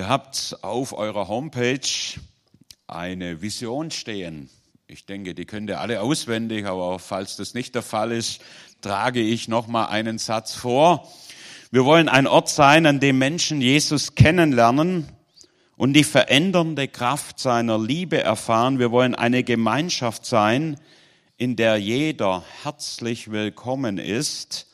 Ihr habt auf eurer Homepage eine Vision stehen. Ich denke, die könnt ihr alle auswendig, aber falls das nicht der Fall ist, trage ich noch mal einen Satz vor. Wir wollen ein Ort sein, an dem Menschen Jesus kennenlernen und die verändernde Kraft seiner Liebe erfahren. Wir wollen eine Gemeinschaft sein, in der jeder herzlich willkommen ist.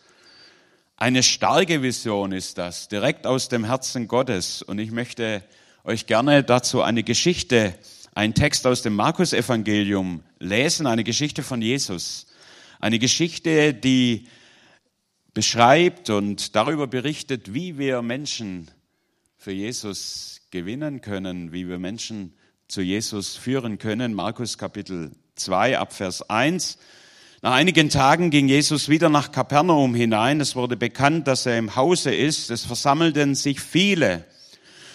Eine starke Vision ist das, direkt aus dem Herzen Gottes. Und ich möchte euch gerne dazu eine Geschichte, einen Text aus dem Markus-Evangelium lesen, eine Geschichte von Jesus. Eine Geschichte, die beschreibt und darüber berichtet, wie wir Menschen für Jesus gewinnen können, wie wir Menschen zu Jesus führen können. Markus Kapitel 2 ab Vers 1. Nach einigen Tagen ging Jesus wieder nach Kapernaum hinein. Es wurde bekannt, dass er im Hause ist. Es versammelten sich viele,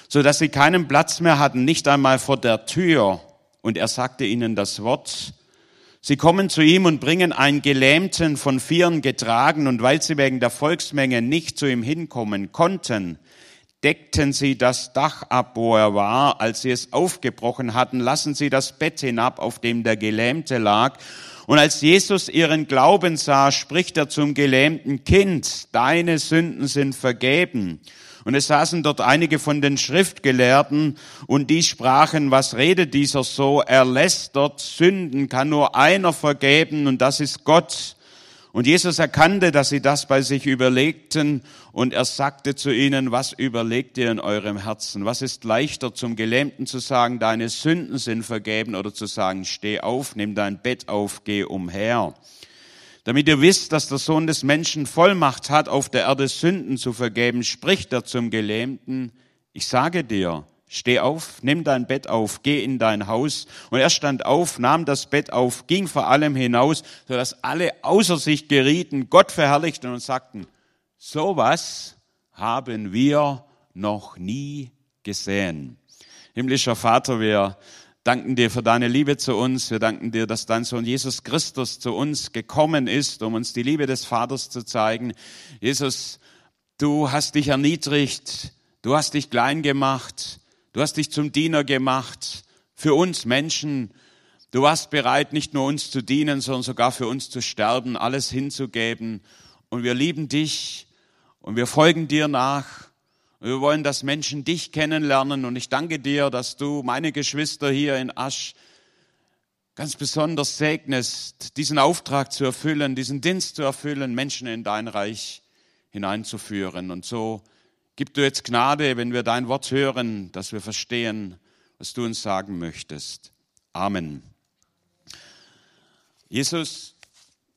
so dass sie keinen Platz mehr hatten, nicht einmal vor der Tür. Und er sagte ihnen das Wort. Sie kommen zu ihm und bringen einen Gelähmten von Vieren getragen, und weil sie wegen der Volksmenge nicht zu ihm hinkommen konnten, deckten sie das Dach ab, wo er war. Als sie es aufgebrochen hatten, lassen sie das Bett hinab, auf dem der Gelähmte lag. Und als Jesus ihren Glauben sah, spricht er zum gelähmten Kind, deine Sünden sind vergeben. Und es saßen dort einige von den Schriftgelehrten und die sprachen, was redet dieser so? Er lässt dort Sünden, kann nur einer vergeben und das ist Gott. Und Jesus erkannte, dass sie das bei sich überlegten und er sagte zu ihnen, was überlegt ihr in eurem Herzen? Was ist leichter zum Gelähmten zu sagen, deine Sünden sind vergeben oder zu sagen, steh auf, nimm dein Bett auf, geh umher? Damit ihr wisst, dass der Sohn des Menschen Vollmacht hat, auf der Erde Sünden zu vergeben, spricht er zum Gelähmten, ich sage dir, Steh auf, nimm dein Bett auf, geh in dein Haus. Und er stand auf, nahm das Bett auf, ging vor allem hinaus, sodass alle außer sich gerieten, Gott verherrlichten und sagten, sowas haben wir noch nie gesehen. Himmlischer Vater, wir danken dir für deine Liebe zu uns. Wir danken dir, dass dein Sohn Jesus Christus zu uns gekommen ist, um uns die Liebe des Vaters zu zeigen. Jesus, du hast dich erniedrigt, du hast dich klein gemacht, Du hast dich zum Diener gemacht für uns Menschen. Du warst bereit, nicht nur uns zu dienen, sondern sogar für uns zu sterben, alles hinzugeben. Und wir lieben dich und wir folgen dir nach. Wir wollen, dass Menschen dich kennenlernen. Und ich danke dir, dass du meine Geschwister hier in Asch ganz besonders segnest, diesen Auftrag zu erfüllen, diesen Dienst zu erfüllen, Menschen in dein Reich hineinzuführen. Und so Gib du jetzt Gnade, wenn wir dein Wort hören, dass wir verstehen, was du uns sagen möchtest. Amen. Jesus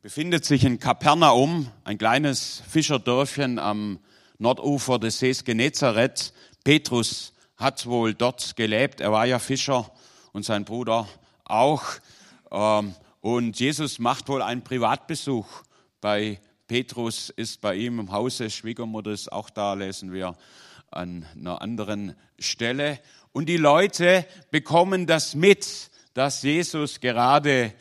befindet sich in Kapernaum, ein kleines Fischerdörfchen am Nordufer des Sees Genezareth. Petrus hat wohl dort gelebt. Er war ja Fischer und sein Bruder auch. Ähm, und Jesus macht wohl einen Privatbesuch bei Petrus ist bei ihm im Hause, Schwiegermutter ist auch da, lesen wir an einer anderen Stelle. Und die Leute bekommen das mit, dass Jesus gerade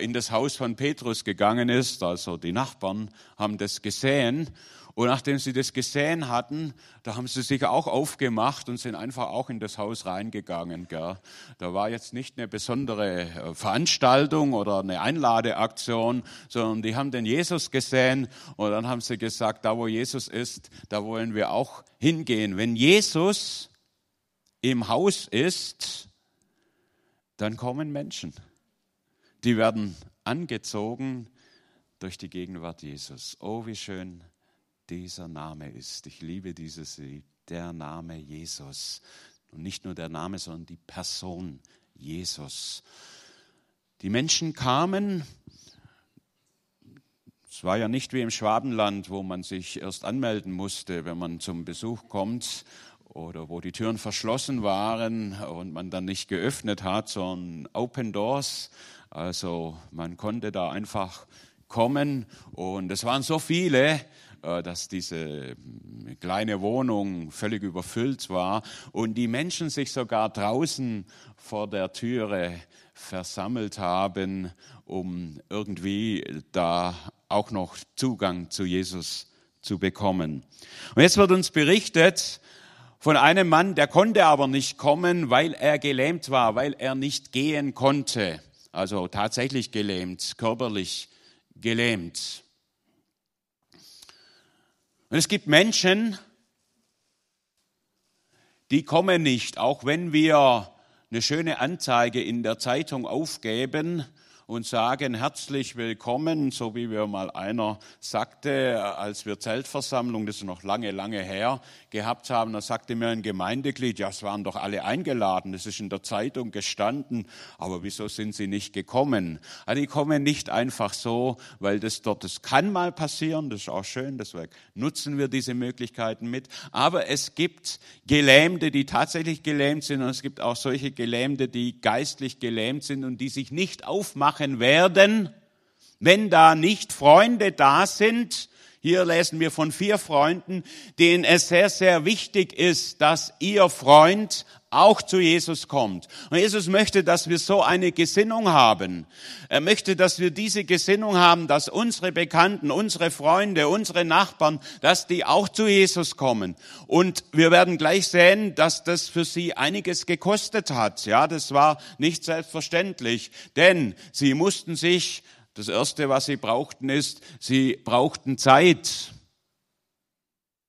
in das Haus von Petrus gegangen ist. Also die Nachbarn haben das gesehen und nachdem sie das gesehen hatten, da haben sie sich auch aufgemacht und sind einfach auch in das Haus reingegangen. Gell. Da war jetzt nicht eine besondere äh, Veranstaltung oder eine Einladeaktion, sondern die haben den Jesus gesehen und dann haben sie gesagt, da wo Jesus ist, da wollen wir auch hingehen. Wenn Jesus im Haus ist, dann kommen Menschen. Die werden angezogen durch die Gegenwart Jesus. Oh, wie schön dieser Name ist. Ich liebe dieses Lied, der Name Jesus. Und nicht nur der Name, sondern die Person Jesus. Die Menschen kamen, es war ja nicht wie im Schwabenland, wo man sich erst anmelden musste, wenn man zum Besuch kommt oder wo die Türen verschlossen waren und man dann nicht geöffnet hat, sondern Open Doors. Also man konnte da einfach kommen und es waren so viele, äh, dass diese kleine Wohnung völlig überfüllt war und die Menschen sich sogar draußen vor der Türe versammelt haben, um irgendwie da auch noch Zugang zu Jesus zu bekommen. Und jetzt wird uns berichtet von einem Mann, der konnte aber nicht kommen, weil er gelähmt war, weil er nicht gehen konnte. Also tatsächlich gelähmt, körperlich gelähmt. Und es gibt Menschen, die kommen nicht, auch wenn wir eine schöne Anzeige in der Zeitung aufgeben und sagen herzlich willkommen, so wie mir mal einer sagte, als wir Zeltversammlung, das ist noch lange, lange her, gehabt haben, da sagte mir ein Gemeindeglied, ja, es waren doch alle eingeladen, das ist in der Zeitung gestanden, aber wieso sind sie nicht gekommen? Also die kommen nicht einfach so, weil das dort, das kann mal passieren, das ist auch schön, deswegen nutzen wir diese Möglichkeiten mit, aber es gibt Gelähmte, die tatsächlich gelähmt sind und es gibt auch solche Gelähmte, die geistlich gelähmt sind und die sich nicht aufmachen, machen werden, wenn da nicht Freunde da sind. Hier lesen wir von vier Freunden, denen es sehr, sehr wichtig ist, dass ihr Freund auch zu Jesus kommt. Und Jesus möchte, dass wir so eine Gesinnung haben. Er möchte, dass wir diese Gesinnung haben, dass unsere Bekannten, unsere Freunde, unsere Nachbarn, dass die auch zu Jesus kommen. Und wir werden gleich sehen, dass das für sie einiges gekostet hat. Ja, das war nicht selbstverständlich, denn sie mussten sich das erste, was sie brauchten, ist, sie brauchten Zeit.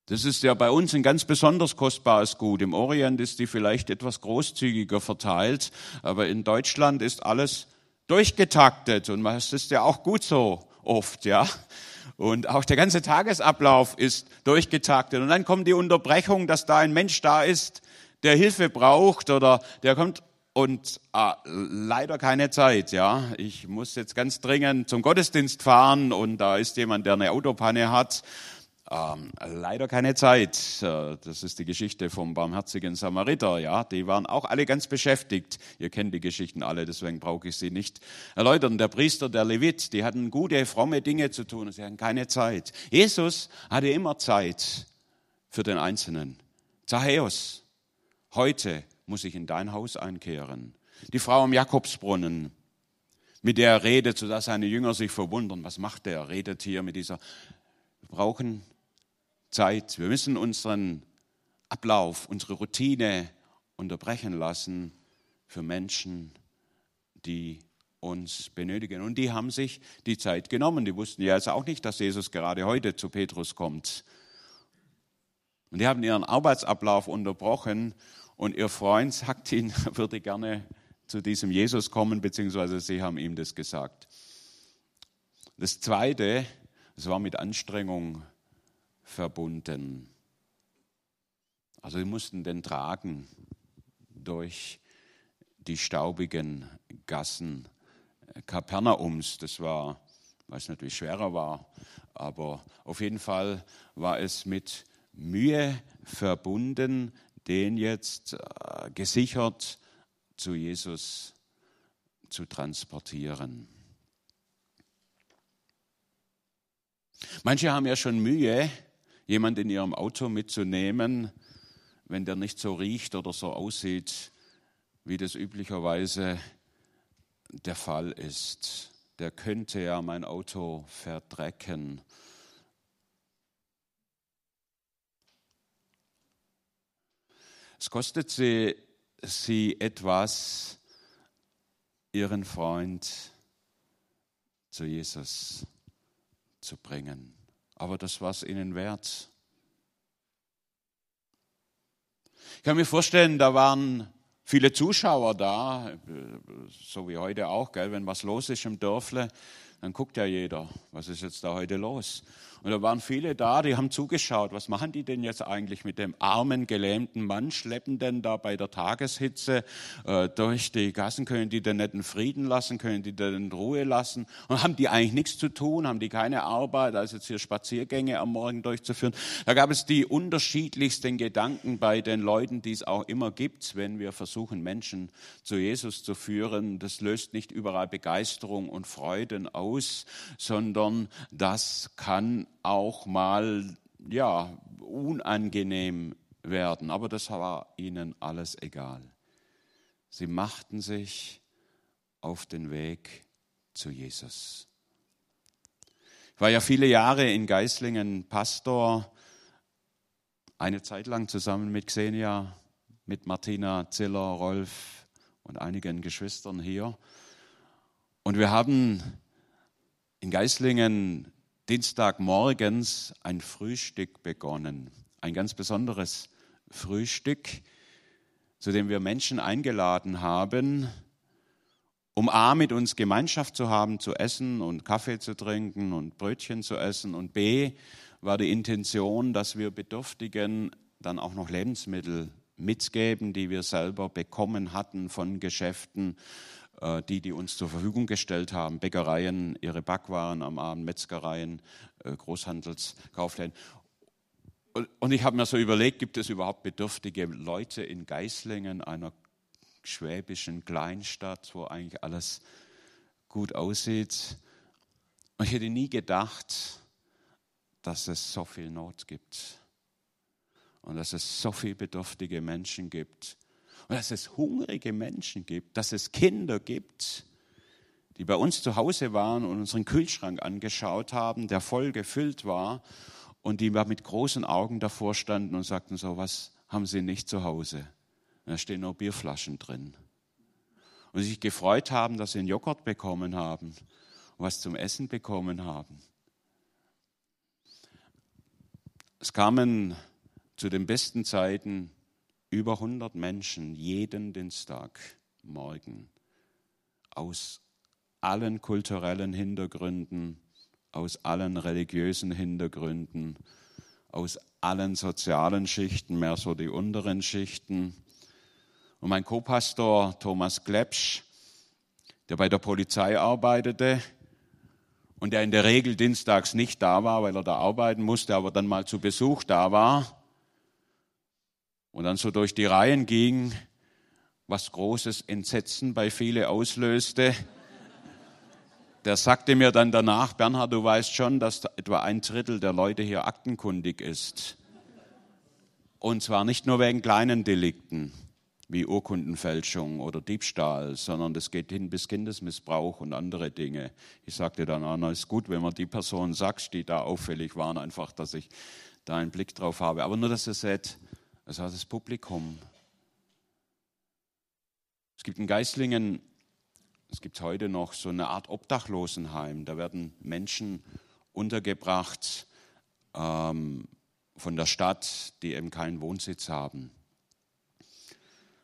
Das ist ja bei uns ein ganz besonders kostbares Gut. Im Orient ist die vielleicht etwas großzügiger verteilt, aber in Deutschland ist alles durchgetaktet und das ist ja auch gut so oft, ja. Und auch der ganze Tagesablauf ist durchgetaktet. Und dann kommt die Unterbrechung, dass da ein Mensch da ist, der Hilfe braucht oder der kommt und ah, leider keine Zeit, ja. Ich muss jetzt ganz dringend zum Gottesdienst fahren und da ist jemand, der eine Autopanne hat ähm, leider keine Zeit. Äh, das ist die Geschichte vom barmherzigen Samariter. Ja, die waren auch alle ganz beschäftigt. Ihr kennt die Geschichten alle, deswegen brauche ich sie nicht erläutern. Der Priester, der Levit, die hatten gute, fromme Dinge zu tun. Sie hatten keine Zeit. Jesus hatte immer Zeit für den Einzelnen. Zachäus, heute muss ich in dein Haus einkehren. Die Frau am Jakobsbrunnen, mit der er redet, sodass seine Jünger sich verwundern. Was macht? Er redet hier mit dieser. Wir brauchen Zeit. Wir müssen unseren Ablauf, unsere Routine unterbrechen lassen für Menschen, die uns benötigen. Und die haben sich die Zeit genommen. Die wussten ja jetzt auch nicht, dass Jesus gerade heute zu Petrus kommt. Und die haben ihren Arbeitsablauf unterbrochen und ihr Freund sagt ihnen, er würde gerne zu diesem Jesus kommen, beziehungsweise sie haben ihm das gesagt. Das Zweite, das war mit Anstrengung verbunden. Also sie mussten den tragen durch die staubigen Gassen Kapernaums. Das war, was natürlich schwerer war, aber auf jeden Fall war es mit Mühe verbunden, den jetzt äh, gesichert zu Jesus zu transportieren. Manche haben ja schon Mühe, jemand in ihrem Auto mitzunehmen, wenn der nicht so riecht oder so aussieht, wie das üblicherweise der Fall ist. Der könnte ja mein Auto verdrecken. Es kostet sie, sie etwas, ihren Freund zu Jesus zu bringen aber das war es ihnen wert. Ich kann mir vorstellen, da waren viele Zuschauer da, so wie heute auch, gell? wenn was los ist im Dörfle, dann guckt ja jeder, was ist jetzt da heute los. Und da waren viele da, die haben zugeschaut, was machen die denn jetzt eigentlich mit dem armen, gelähmten Mann, schleppen denn da bei der Tageshitze äh, durch die Gassen, können die denn nicht in Frieden lassen, können die denn in Ruhe lassen? Und haben die eigentlich nichts zu tun, haben die keine Arbeit, als jetzt hier Spaziergänge am Morgen durchzuführen? Da gab es die unterschiedlichsten Gedanken bei den Leuten, die es auch immer gibt, wenn wir versuchen, Menschen zu Jesus zu führen. Das löst nicht überall Begeisterung und Freuden aus, sondern das kann auch mal ja, unangenehm werden. Aber das war ihnen alles egal. Sie machten sich auf den Weg zu Jesus. Ich war ja viele Jahre in Geislingen Pastor eine Zeit lang zusammen mit Xenia, mit Martina Ziller, Rolf und einigen Geschwistern hier. Und wir haben in Geislingen Dienstagmorgens ein Frühstück begonnen. Ein ganz besonderes Frühstück, zu dem wir Menschen eingeladen haben, um A, mit uns Gemeinschaft zu haben, zu essen und Kaffee zu trinken und Brötchen zu essen und B, war die Intention, dass wir Bedürftigen dann auch noch Lebensmittel mitgeben, die wir selber bekommen hatten von Geschäften, die, die uns zur Verfügung gestellt haben, Bäckereien, ihre Backwaren am Abend, Metzgereien, äh, Großhandelskaufläden. Und ich habe mir so überlegt, gibt es überhaupt bedürftige Leute in Geislingen, einer schwäbischen Kleinstadt, wo eigentlich alles gut aussieht. Und ich hätte nie gedacht, dass es so viel Not gibt und dass es so viele bedürftige Menschen gibt und dass es hungrige Menschen gibt, dass es Kinder gibt, die bei uns zu Hause waren und unseren Kühlschrank angeschaut haben, der voll gefüllt war und die mit großen Augen davor standen und sagten so, was haben sie nicht zu Hause? da stehen nur Bierflaschen drin. Und sich gefreut haben, dass sie einen Joghurt bekommen haben und was zum Essen bekommen haben. Es kamen zu den besten Zeiten über 100 Menschen jeden Dienstag morgen aus allen kulturellen Hintergründen, aus allen religiösen Hintergründen, aus allen sozialen Schichten, mehr so die unteren Schichten, und mein Co-Pastor Thomas Klepsch, der bei der Polizei arbeitete und der in der Regel dienstags nicht da war, weil er da arbeiten musste, aber dann mal zu Besuch da war und dann so durch die Reihen ging, was großes Entsetzen bei viele auslöste. Der sagte mir dann danach, Bernhard, du weißt schon, dass etwa ein Drittel der Leute hier aktenkundig ist. Und zwar nicht nur wegen kleinen Delikten wie Urkundenfälschung oder Diebstahl, sondern das geht hin bis Kindesmissbrauch und andere Dinge. Ich sagte dann, Anna, ist gut, wenn man die Person sagt, die da auffällig waren, einfach, dass ich da einen Blick drauf habe. Aber nur, dass ihr seht, es war das Publikum. Es gibt in Geislingen, es gibt heute noch so eine Art Obdachlosenheim. Da werden Menschen untergebracht ähm, von der Stadt, die eben keinen Wohnsitz haben.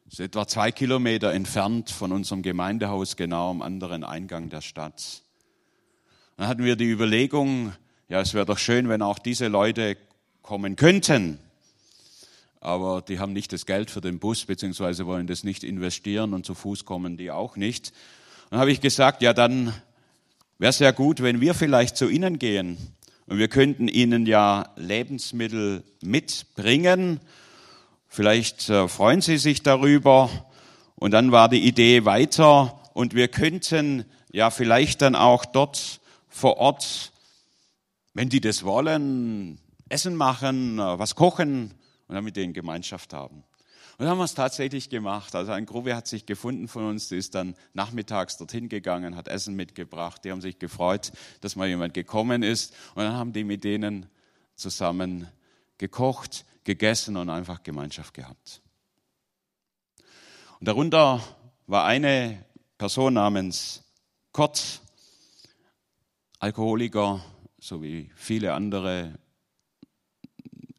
Das ist etwa zwei Kilometer entfernt von unserem Gemeindehaus, genau am anderen Eingang der Stadt. Dann hatten wir die Überlegung, ja, es wäre doch schön, wenn auch diese Leute kommen könnten. Aber die haben nicht das Geld für den Bus, beziehungsweise wollen das nicht investieren und zu Fuß kommen die auch nicht. Dann habe ich gesagt, ja, dann wäre es ja gut, wenn wir vielleicht zu ihnen gehen und wir könnten ihnen ja Lebensmittel mitbringen Vielleicht äh, freuen Sie sich darüber. Und dann war die Idee weiter und wir könnten ja vielleicht dann auch dort vor Ort, wenn die das wollen, Essen machen, äh, was kochen und dann mit denen Gemeinschaft haben. Und dann haben wir es tatsächlich gemacht. Also ein Gruppe hat sich gefunden von uns, die ist dann nachmittags dorthin gegangen, hat Essen mitgebracht. Die haben sich gefreut, dass mal jemand gekommen ist. Und dann haben die mit denen zusammen gekocht, gegessen und einfach Gemeinschaft gehabt. Und darunter war eine Person namens Kurt, Alkoholiker, so wie viele andere,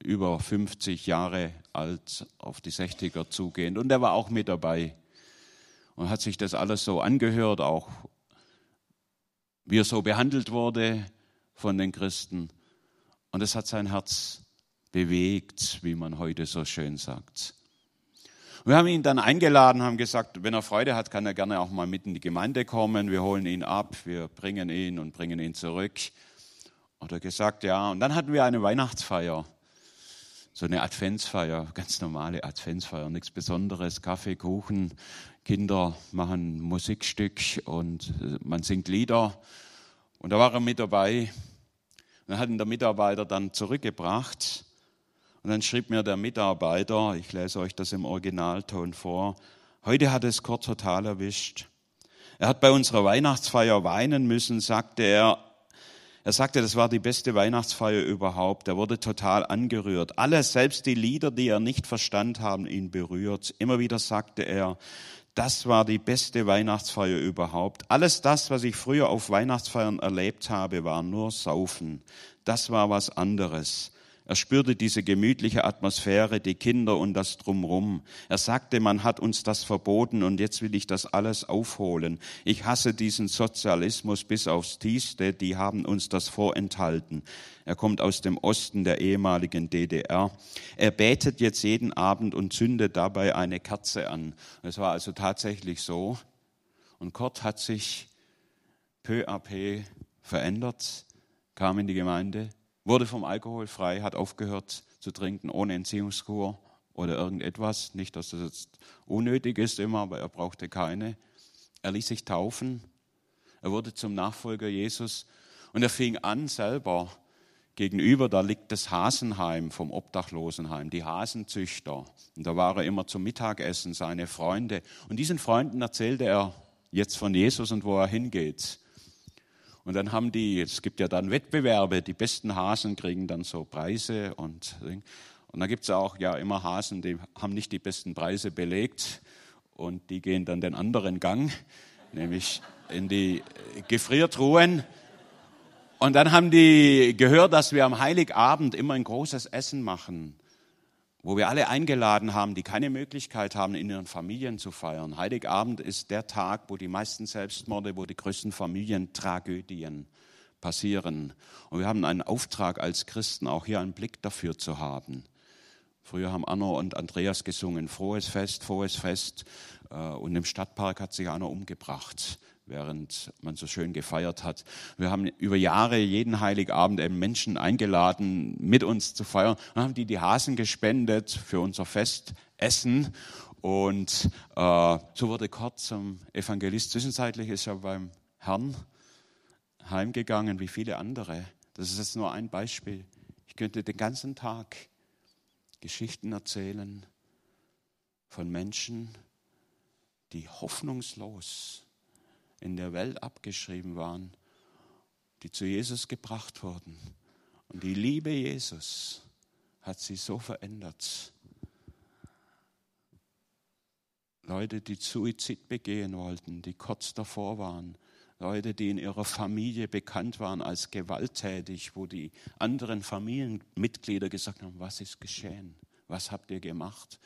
über 50 Jahre alt, auf die 60er zugehend. Und er war auch mit dabei und hat sich das alles so angehört, auch wie er so behandelt wurde von den Christen. Und es hat sein Herz bewegt, wie man heute so schön sagt. Wir haben ihn dann eingeladen, haben gesagt, wenn er Freude hat, kann er gerne auch mal mit in die Gemeinde kommen. Wir holen ihn ab, wir bringen ihn und bringen ihn zurück. Hat er gesagt, ja. Und dann hatten wir eine Weihnachtsfeier, so eine Adventsfeier, ganz normale Adventsfeier, nichts Besonderes, Kaffee, Kuchen, Kinder machen Musikstück und äh, man singt Lieder. Und da war er mit dabei. Und dann hat ihn der Mitarbeiter dann zurückgebracht und dann schrieb mir der Mitarbeiter, ich lese euch das im Originalton vor, heute hat es Kurt total erwischt. Er hat bei unserer Weihnachtsfeier weinen müssen, sagte er. Er sagte, das war die beste Weihnachtsfeier überhaupt. Er wurde total angerührt. Alles, selbst die Lieder, die er nicht verstand, haben ihn berührt. Immer wieder sagte er, das war die beste Weihnachtsfeier überhaupt. Alles das, was ich früher auf Weihnachtsfeiern erlebt habe, war nur Saufen. Das war was anderes. Er spürte diese gemütliche Atmosphäre, die Kinder und das Drumrum. Er sagte, man hat uns das verboten und jetzt will ich das alles aufholen. Ich hasse diesen Sozialismus bis aufs Tiefste, die haben uns das vorenthalten. Er kommt aus dem Osten der ehemaligen DDR. Er betet jetzt jeden Abend und zündet dabei eine Kerze an. Es war also tatsächlich so. Und Kurt hat sich peu à peu verändert, kam in die Gemeinde, wurde vom Alkohol frei, hat aufgehört zu trinken ohne Entziehungskur oder irgendetwas. Nicht, dass das jetzt unnötig ist immer, aber er brauchte keine. Er ließ sich taufen. Er wurde zum Nachfolger Jesus und er fing an selber gegenüber, da liegt das Hasenheim vom Obdachlosenheim, die Hasenzüchter. Und da war er immer zum Mittagessen, seine Freunde. Und diesen Freunden erzählte er jetzt von Jesus und wo er hingeht. Und dann haben die, es gibt ja dann Wettbewerbe, die besten Hasen kriegen dann so Preise und, und dann gibt es auch ja immer Hasen, die haben nicht die besten Preise belegt und die gehen dann den anderen Gang, nämlich in die Gefriertruhen. Und dann haben die gehört, dass wir am Heiligabend immer ein großes Essen machen wo wir alle eingeladen haben, die keine Möglichkeit haben, in ihren Familien zu feiern. Heiligabend ist der Tag, wo die meisten Selbstmorde, wo die größten Familientragödien passieren. Und wir haben einen Auftrag als Christen, auch hier einen Blick dafür zu haben. Früher haben Anna und Andreas gesungen, frohes Fest, frohes Fest. Äh, und im Stadtpark hat sich einer umgebracht während man so schön gefeiert hat. Wir haben über Jahre jeden Heiligabend eben Menschen eingeladen, mit uns zu feiern. Dann haben die die Hasen gespendet für unser Festessen. Und äh, so wurde Kurt zum Evangelist. Zwischenzeitlich ist er beim Herrn heimgegangen, wie viele andere. Das ist jetzt nur ein Beispiel. Ich könnte den ganzen Tag Geschichten erzählen von Menschen, die hoffnungslos in der Welt abgeschrieben waren, die zu Jesus gebracht wurden. Und die Liebe Jesus hat sie so verändert. Leute, die Suizid begehen wollten, die kurz davor waren. Leute, die in ihrer Familie bekannt waren als gewalttätig, wo die anderen Familienmitglieder gesagt haben, was ist geschehen? Was habt ihr gemacht?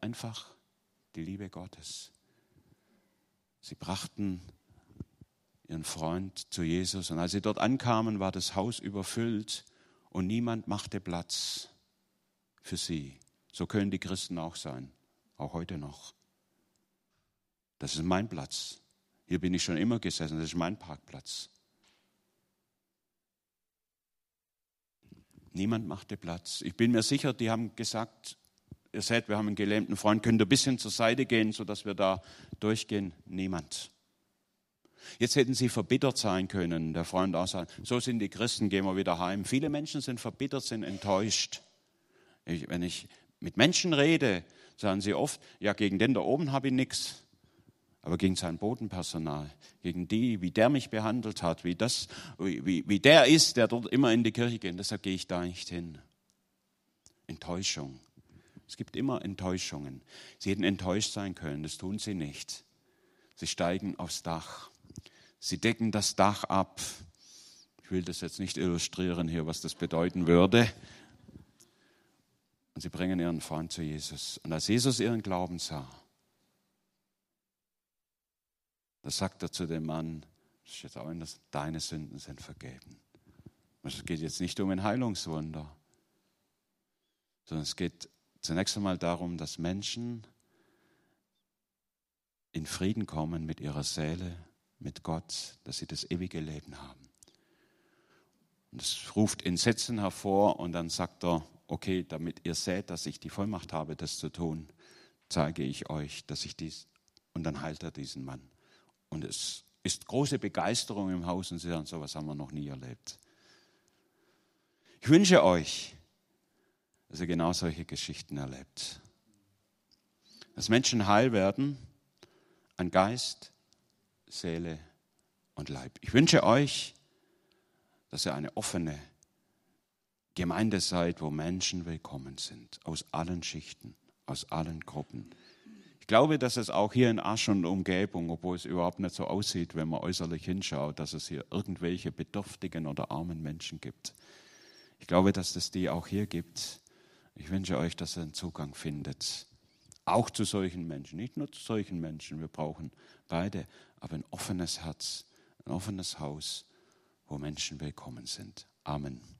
Einfach die Liebe Gottes. Sie brachten ihren Freund zu Jesus und als sie dort ankamen, war das Haus überfüllt und niemand machte Platz für sie. So können die Christen auch sein, auch heute noch. Das ist mein Platz. Hier bin ich schon immer gesessen, das ist mein Parkplatz. Niemand machte Platz. Ich bin mir sicher, die haben gesagt, ihr seht, wir haben einen gelähmten Freund, könnt ihr ein bisschen zur Seite gehen, sodass wir da durchgehen? Niemand. Jetzt hätten sie verbittert sein können, der Freund auch sagen, so sind die Christen, gehen wir wieder heim. Viele Menschen sind verbittert, sind enttäuscht. Ich, wenn ich mit Menschen rede, sagen sie oft, ja, gegen den da oben habe ich nichts. Aber gegen sein Bodenpersonal, gegen die, wie der mich behandelt hat, wie, das, wie, wie der ist, der dort immer in die Kirche geht, deshalb gehe ich da nicht hin. Enttäuschung. Es gibt immer Enttäuschungen. Sie hätten enttäuscht sein können, das tun sie nicht. Sie steigen aufs Dach. Sie decken das Dach ab. Ich will das jetzt nicht illustrieren hier, was das bedeuten würde. Und sie bringen ihren Freund zu Jesus. Und als Jesus ihren Glauben sah, da sagt er zu dem Mann, das steht auch in das, deine Sünden sind vergeben. Es geht jetzt nicht um ein Heilungswunder, sondern es geht zunächst einmal darum, dass Menschen in Frieden kommen mit ihrer Seele, mit Gott, dass sie das ewige Leben haben. Und das ruft Entsetzen hervor und dann sagt er, okay, damit ihr seht, dass ich die Vollmacht habe, das zu tun, zeige ich euch, dass ich dies, und dann heilt er diesen Mann. Und es ist große Begeisterung im Haus und sie sagen, sowas haben wir noch nie erlebt. Ich wünsche euch, dass ihr genau solche Geschichten erlebt. Dass Menschen heil werden an Geist, Seele und Leib. Ich wünsche euch, dass ihr eine offene Gemeinde seid, wo Menschen willkommen sind, aus allen Schichten, aus allen Gruppen. Ich glaube, dass es auch hier in Asch und Umgebung, obwohl es überhaupt nicht so aussieht, wenn man äußerlich hinschaut, dass es hier irgendwelche bedürftigen oder armen Menschen gibt. Ich glaube, dass es die auch hier gibt. Ich wünsche euch, dass ihr einen Zugang findet. Auch zu solchen Menschen, nicht nur zu solchen Menschen. Wir brauchen beide, aber ein offenes Herz, ein offenes Haus, wo Menschen willkommen sind. Amen.